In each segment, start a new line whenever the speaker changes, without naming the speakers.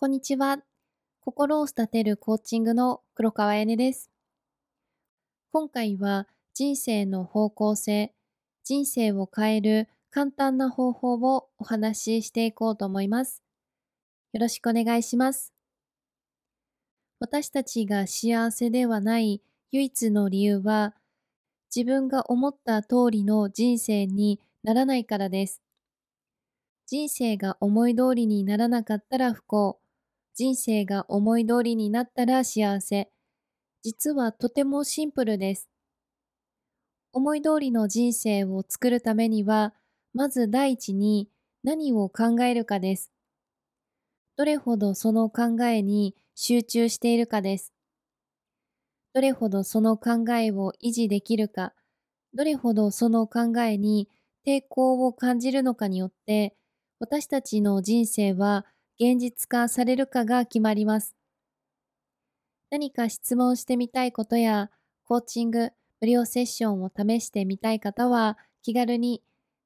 こんにちは。心を育てるコーチングの黒川えねです。今回は人生の方向性、人生を変える簡単な方法をお話ししていこうと思います。よろしくお願いします。私たちが幸せではない唯一の理由は、自分が思った通りの人生にならないからです。人生が思い通りにならなかったら不幸。人生が思い通りになったら幸せ。実はとてもシンプルです。思い通りの人生を作るためには、まず第一に何を考えるかです。どれほどその考えに集中しているかです。どれほどその考えを維持できるか、どれほどその考えに抵抗を感じるのかによって、私たちの人生は現実化されるかが決まります。何か質問してみたいことや、コーチング、無料セッションを試してみたい方は、気軽に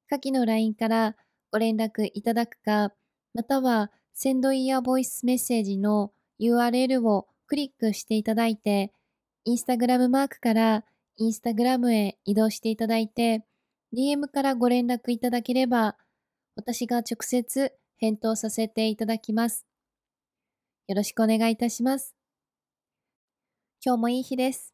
下記の LINE からご連絡いただくか、または、センドイヤーボイスメッセージの URL をクリックしていただいて、インスタグラムマークからインスタグラムへ移動していただいて、DM からご連絡いただければ、私が直接返答させていただきます。よろしくお願いいたします。今日もいい日です。